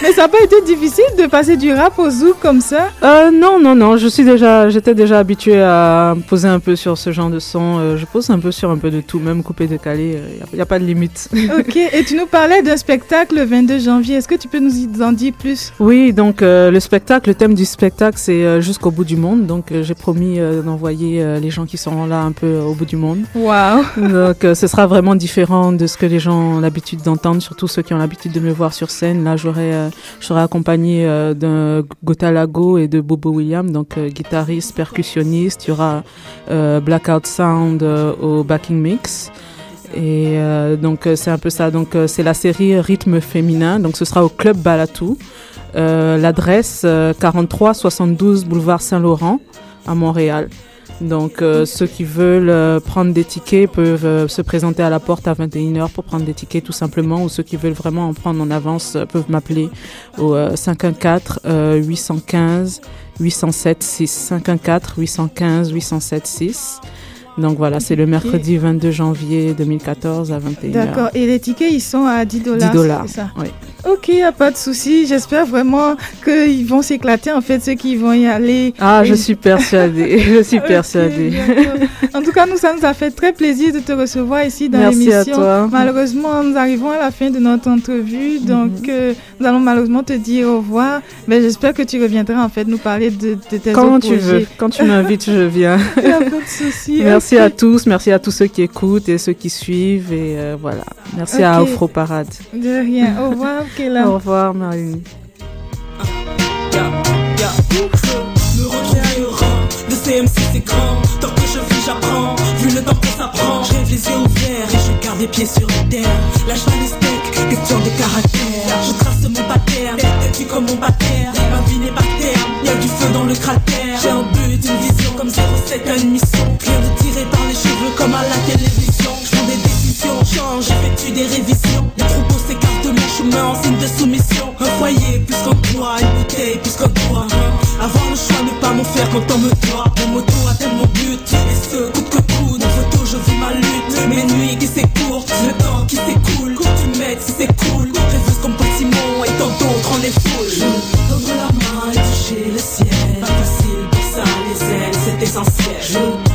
S3: Mais ça n'a pas été difficile de passer du rap au zouk comme ça?
S13: Euh, non, non, non, je suis déjà, j'étais déjà habituée à poser un peu sur ce genre de son. Euh, je pose un peu sur un peu de tout, même coupé décalé, il n'y a, pas de limite.
S3: Ok, et tu nous parlais d'un spectacle le 22 janvier. Est-ce que tu peux nous en dire plus?
S13: Oui, donc euh, le spectacle, le thème du spectacle, c'est euh, jusqu'au bout du monde. Donc euh, j'ai promis d'envoyer les gens qui seront là un peu au bout du monde.
S3: Waouh
S13: Donc euh, ce sera vraiment différent de ce que les gens ont l'habitude d'entendre, surtout ceux qui ont l'habitude de me voir sur scène. Là, j'aurai, euh, je serai accompagnée euh, d'un Gota Lago et de Bobo William, donc euh, guitariste, percussionniste. Il y aura euh, Blackout Sound au backing mix. Et donc c'est un peu ça. Donc c'est la série Rythme féminin. Donc ce sera au club Balatou. L'adresse euh, 43 72 boulevard Saint-Laurent à Montréal. Donc euh, ceux qui veulent euh, prendre des tickets peuvent euh, se présenter à la porte à 21h pour prendre des tickets tout simplement ou ceux qui veulent vraiment en prendre en avance peuvent m'appeler au euh, 514 euh, 815 807 6 514 815 807 6. Donc voilà, c'est le mercredi 22 janvier 2014 à 21h.
S3: D'accord, et les tickets ils sont à 10 dollars.
S13: 10 dollars.
S3: c'est ça?
S13: Oui.
S3: Ok, y a pas de souci. J'espère vraiment qu'ils vont s'éclater en fait, ceux qui vont y aller.
S13: Ah, je suis persuadée, je suis persuadée.
S3: en tout cas, nous, ça nous a fait très plaisir de te recevoir ici dans
S13: Merci à
S3: l'émission.
S13: toi.
S3: Malheureusement, nous arrivons à la fin de notre entrevue, donc euh, nous allons malheureusement te dire au revoir. Mais j'espère que tu reviendras en fait nous parler de, de tes
S13: Quand tu veux, quand tu m'invites, je viens.
S3: Y a pas de souci.
S13: Merci à tous, merci à tous ceux qui écoutent et ceux qui suivent et euh, voilà. Merci à
S3: Ok.
S13: Afro Parade.
S3: De rien. Au revoir, Kéla.
S13: Au revoir, Marine.
S12: Me retrouver de CMC c'est grand Tant que je vis j'apprends Vu le temps que ça prend Je rêve les yeux ouverts et je garde les pieds sur terre Lâche pas les steaks, question de caractère Je trace mon pattern, têtu comme mon baptère Ma vie n'est pas terme, y'a du feu dans le cratère J'ai un but, une vision comme 07 à une mission Rien de tiré par les cheveux comme à la télévision Je prends des décisions, change, j'effectue des révisions Mains en signe de soumission. Un foyer plus qu'un toit, une bouteille plus qu'un toit. Avoir le choix, ne pas m'en faire quand on me doit. Mon moto atteint mon but, et ce coûte que coûte. En photo, je vis ma lutte. Mes nuits qui s'écourtent, le temps qui s'écoule. Cours tu mètres si c'est cool. Rêveuse comme Simon et tant d'autres en les foules. Tendre la main et toucher le ciel. Pas facile pour ça, les ailes, c'est essentiel. Je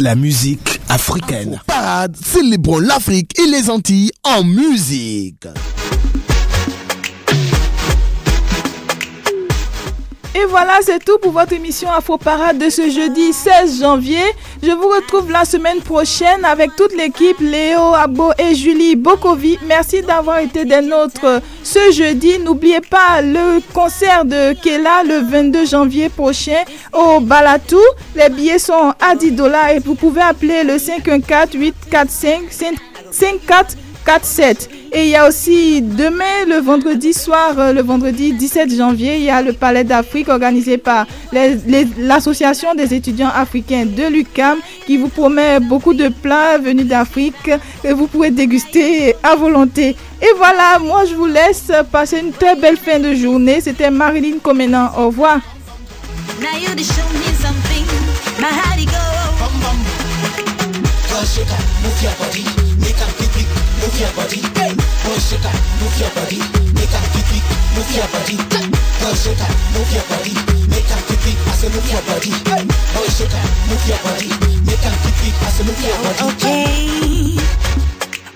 S12: la
S4: musique africaine. Parade, célébrons l'Afrique et les Antilles en musique.
S3: Et voilà, c'est tout pour votre émission Afro Parade de ce jeudi 16 janvier. Je vous retrouve la semaine prochaine avec toute l'équipe, Léo, Abo et Julie Bokovi. Merci d'avoir été des nôtres ce jeudi. N'oubliez pas le concert de Kela le 22 janvier prochain au Balatou. Les billets sont à 10 dollars et vous pouvez appeler le 514 845 54 47. Et il y a aussi demain, le vendredi soir, euh, le vendredi 17 janvier, il y a le Palais d'Afrique organisé par l'Association des étudiants africains de l'UCAM qui vous promet beaucoup de plats venus d'Afrique que vous pouvez déguster à volonté. Et voilà, moi je vous laisse passer une très belle fin de journée. C'était Marilyn Comenan. Au revoir.
S2: Now
S16: your body. Girl, shake it, move your body, make a quick quick, move your body. Girl, shake it, move your body, make a quick quick, I say move your body. Girl, shake it, move your body, make a quick quick, I say move your body.
S2: Okay.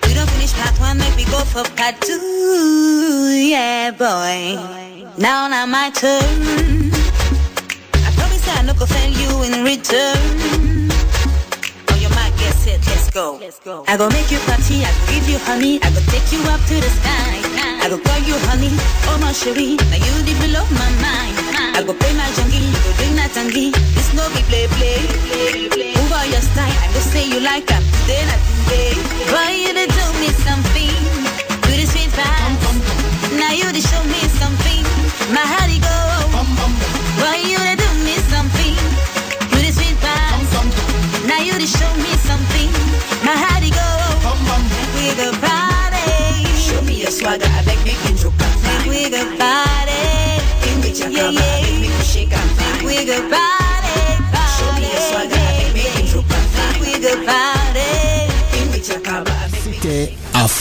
S2: We don't finish part one, make we go for part two. Yeah, boy. Now, now my turn. I promise I no go offend you in return. Go. Let's go. I go make you party, I go give you honey, I go take you up to the sky. I go call you honey, oh my cherie, now you the below my mind. I go play my junkie, you go drink that tangy. This no be play play. play, play. Move on your style, I go say you like I'm today, not today. Boy, you done do me something, do the sweet. Now you done show me something,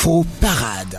S4: Afro Parade.